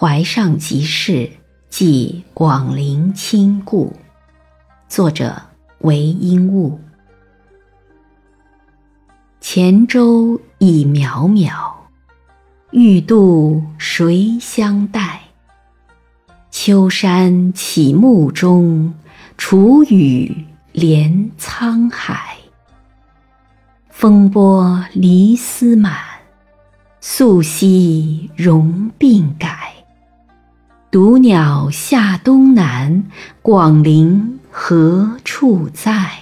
怀上即事，寄广陵亲故。作者韦应物。前舟已渺渺，欲渡谁相待？秋山起暮中，楚雨连沧海。风波离丝满，素溪融鬓改。独鸟下东南，广陵何处在？